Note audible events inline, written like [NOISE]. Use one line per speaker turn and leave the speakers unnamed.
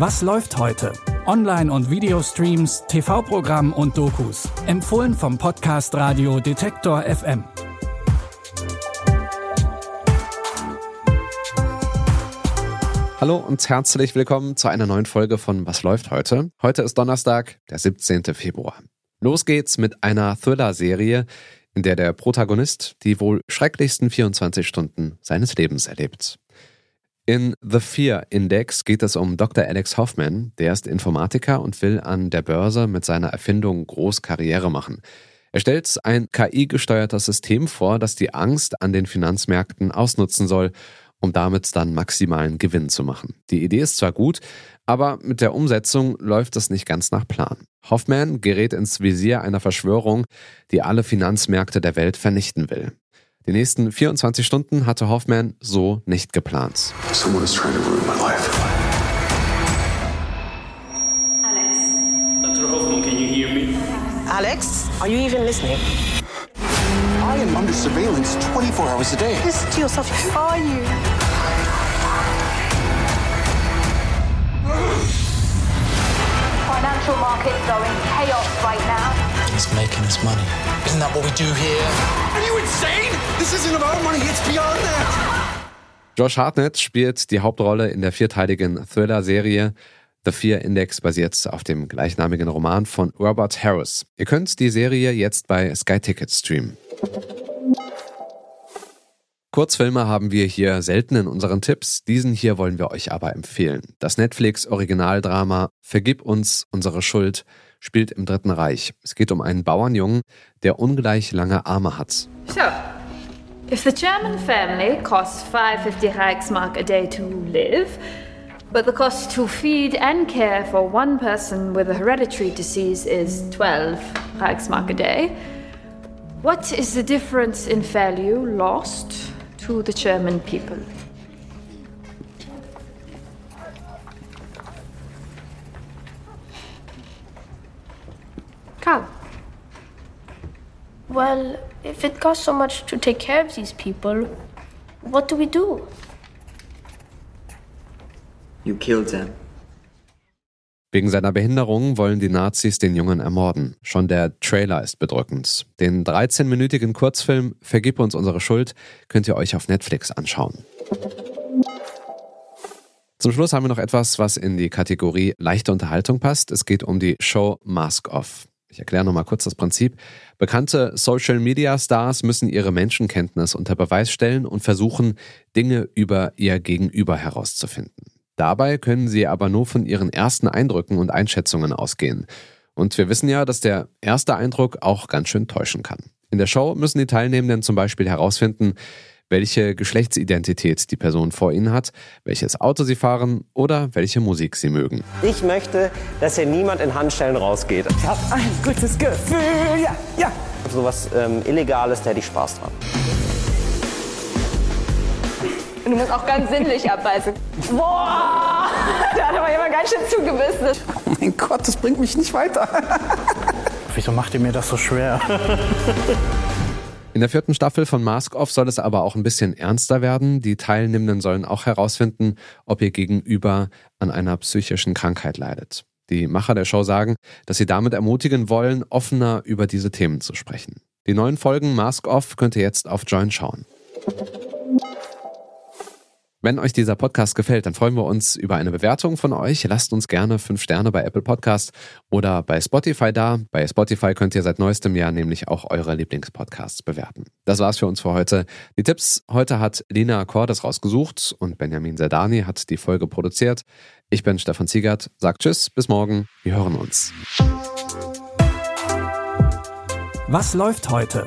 Was läuft heute? Online- und Videostreams, TV-Programm und Dokus. Empfohlen vom Podcast Radio Detektor FM.
Hallo und herzlich willkommen zu einer neuen Folge von Was läuft heute? Heute ist Donnerstag, der 17. Februar. Los geht's mit einer Thriller-Serie, in der der Protagonist die wohl schrecklichsten 24 Stunden seines Lebens erlebt. In The Fear Index geht es um Dr. Alex Hoffman, der ist Informatiker und will an der Börse mit seiner Erfindung groß Karriere machen. Er stellt ein KI-gesteuertes System vor, das die Angst an den Finanzmärkten ausnutzen soll um damit dann maximalen Gewinn zu machen. Die Idee ist zwar gut, aber mit der Umsetzung läuft es nicht ganz nach Plan. Hoffman gerät ins Visier einer Verschwörung, die alle Finanzmärkte der Welt vernichten will. Die nächsten 24 Stunden hatte Hoffman so nicht geplant.
Someone is trying to ruin my life.
Alex.
Dr. Hoffman, can you hear me?
Alex, are you even listening?
I am under surveillance 24 hours a day.
Listen to yourself. Who are you?
Financial markets are in chaos right now.
He's making us money. Isn't that what we do here?
Are you insane? This isn't about money, it's beyond that.
Josh Hartnett spielt die Hauptrolle in der vierteiligen Thriller-Serie. The Fear Index basiert auf dem gleichnamigen Roman von Robert Harris. Ihr könnt die Serie jetzt bei Sky Ticket streamen. Kurzfilme haben wir hier selten in unseren Tipps, diesen hier wollen wir euch aber empfehlen. Das Netflix-Originaldrama Vergib uns unsere Schuld spielt im Dritten Reich. Es geht um einen Bauernjungen, der ungleich lange Arme hat.
So, if the German family costs 550 Reichsmark a day to live, but the cost to feed and care for one person with a hereditary disease is 12 Reichsmark a day, what is the difference in value lost to the German people? Karl.
Well, if it costs so much to take care of these people, what do we do?
You killed them.
Wegen seiner Behinderung wollen die Nazis den Jungen ermorden. Schon der Trailer ist bedrückend. Den 13-minütigen Kurzfilm Vergib uns unsere Schuld könnt ihr euch auf Netflix anschauen. Zum Schluss haben wir noch etwas, was in die Kategorie leichte Unterhaltung passt. Es geht um die Show Mask Off. Ich erkläre nochmal kurz das Prinzip. Bekannte Social-Media-Stars müssen ihre Menschenkenntnis unter Beweis stellen und versuchen, Dinge über ihr Gegenüber herauszufinden. Dabei können sie aber nur von ihren ersten Eindrücken und Einschätzungen ausgehen. Und wir wissen ja, dass der erste Eindruck auch ganz schön täuschen kann. In der Show müssen die Teilnehmenden zum Beispiel herausfinden, welche Geschlechtsidentität die Person vor ihnen hat, welches Auto sie fahren oder welche Musik sie mögen.
Ich möchte, dass hier niemand in Handstellen rausgeht.
Ich hab ein gutes Gefühl. Ja, ja.
So was ähm, Illegales, da hätte ich Spaß dran.
Du musst auch ganz sinnlich abbeißen. Boah, [LAUGHS] da hat aber jemand ganz schön zugebissen.
Oh mein Gott, das bringt mich nicht weiter.
Wieso macht ihr mir das so schwer? [LAUGHS]
In der vierten Staffel von Mask Off soll es aber auch ein bisschen ernster werden. Die Teilnehmenden sollen auch herausfinden, ob ihr Gegenüber an einer psychischen Krankheit leidet. Die Macher der Show sagen, dass sie damit ermutigen wollen, offener über diese Themen zu sprechen. Die neuen Folgen Mask Off könnt ihr jetzt auf Join schauen. Wenn euch dieser Podcast gefällt, dann freuen wir uns über eine Bewertung von euch. Lasst uns gerne fünf Sterne bei Apple Podcast oder bei Spotify da. Bei Spotify könnt ihr seit neuestem Jahr nämlich auch eure Lieblingspodcasts bewerten. Das war's für uns für heute. Die Tipps heute hat Lina Cordes rausgesucht und Benjamin Zerdani hat die Folge produziert. Ich bin Stefan Ziegert, sagt Tschüss, bis morgen. Wir hören uns.
Was läuft heute?